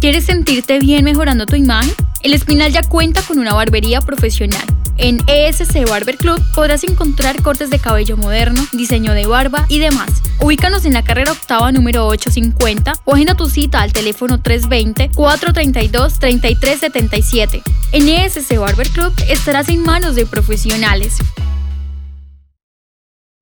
¿Quieres sentirte bien mejorando tu imagen? El Espinal ya cuenta con una barbería profesional. En ESC Barber Club podrás encontrar cortes de cabello moderno, diseño de barba y demás. Ubícanos en la carrera octava número 850 o agenda tu cita al teléfono 320-432-3377. En ESC Barber Club estarás en manos de profesionales.